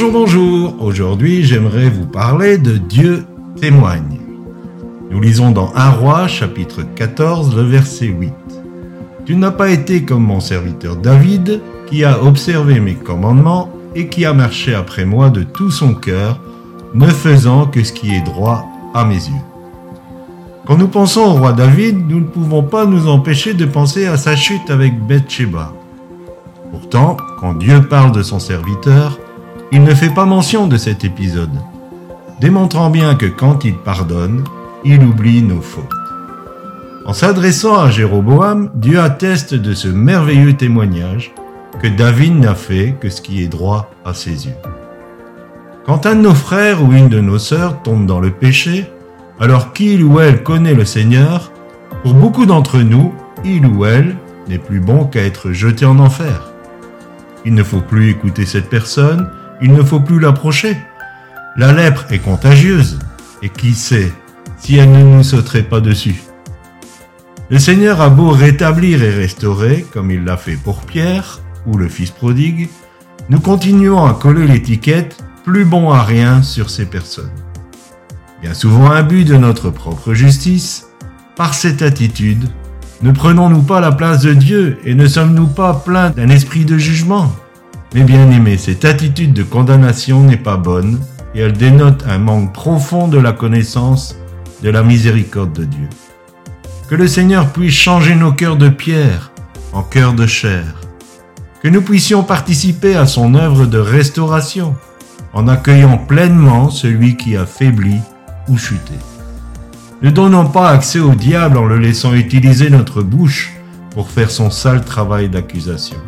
Bonjour, bonjour. Aujourd'hui, j'aimerais vous parler de Dieu témoigne. Nous lisons dans 1 roi chapitre 14 le verset 8. Tu n'as pas été comme mon serviteur David, qui a observé mes commandements et qui a marché après moi de tout son cœur, ne faisant que ce qui est droit à mes yeux. Quand nous pensons au roi David, nous ne pouvons pas nous empêcher de penser à sa chute avec Bathsheba. Pourtant, quand Dieu parle de son serviteur, il ne fait pas mention de cet épisode, démontrant bien que quand il pardonne, il oublie nos fautes. En s'adressant à Jéroboam, Dieu atteste de ce merveilleux témoignage que David n'a fait que ce qui est droit à ses yeux. Quand un de nos frères ou une de nos sœurs tombe dans le péché, alors qu'il ou elle connaît le Seigneur, pour beaucoup d'entre nous, il ou elle n'est plus bon qu'à être jeté en enfer. Il ne faut plus écouter cette personne, il ne faut plus l'approcher. La lèpre est contagieuse, et qui sait si elle ne nous sauterait pas dessus. Le Seigneur a beau rétablir et restaurer, comme il l'a fait pour Pierre ou le Fils prodigue, nous continuons à coller l'étiquette plus bon à rien sur ces personnes. Bien souvent imbu de notre propre justice, par cette attitude, ne prenons-nous pas la place de Dieu et ne sommes-nous pas pleins d'un esprit de jugement? Mais bien aimé, cette attitude de condamnation n'est pas bonne et elle dénote un manque profond de la connaissance de la miséricorde de Dieu. Que le Seigneur puisse changer nos cœurs de pierre en cœurs de chair. Que nous puissions participer à son œuvre de restauration en accueillant pleinement celui qui a faibli ou chuté. Ne donnons pas accès au diable en le laissant utiliser notre bouche pour faire son sale travail d'accusation.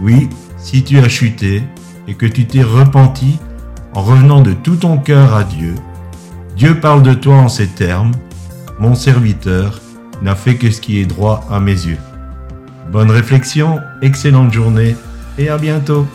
Oui, si tu as chuté et que tu t'es repenti en revenant de tout ton cœur à Dieu, Dieu parle de toi en ces termes, Mon serviteur n'a fait que ce qui est droit à mes yeux. Bonne réflexion, excellente journée et à bientôt.